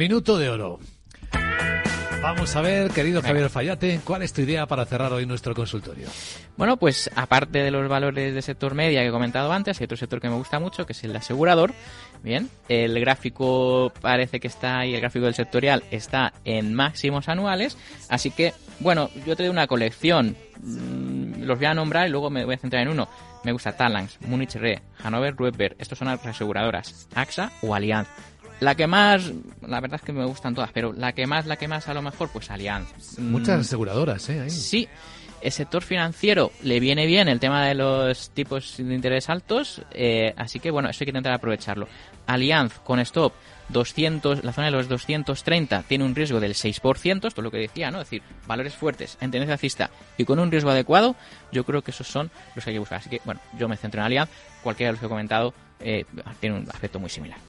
Minuto de oro. Vamos a ver, querido Javier Fallate, ¿cuál es tu idea para cerrar hoy nuestro consultorio? Bueno, pues aparte de los valores del sector media que he comentado antes, hay otro sector que me gusta mucho, que es el asegurador. Bien, el gráfico parece que está ahí, el gráfico del sectorial está en máximos anuales, así que, bueno, yo te doy una colección, mm, los voy a nombrar y luego me voy a centrar en uno. Me gusta Talanx, Munich Re, Hannover Rueber, estos son las aseguradoras, AXA o Allianz. La que más, la verdad es que me gustan todas, pero la que más, la que más a lo mejor, pues Allianz. Muchas Mm, aseguradoras, ¿eh? Ahí. Sí, el sector financiero le viene bien el tema de los tipos de interés altos, eh, así que bueno, eso hay que intentar aprovecharlo. Allianz con stop 200, la zona de los 230 tiene un riesgo del 6%, esto es lo que decía, ¿no? Es decir, valores fuertes en tendencia alcista y con un riesgo adecuado, yo creo que esos son los que hay que buscar. Así que bueno, yo me centro en Allianz, cualquiera de los que he comentado eh, tiene un aspecto muy similar.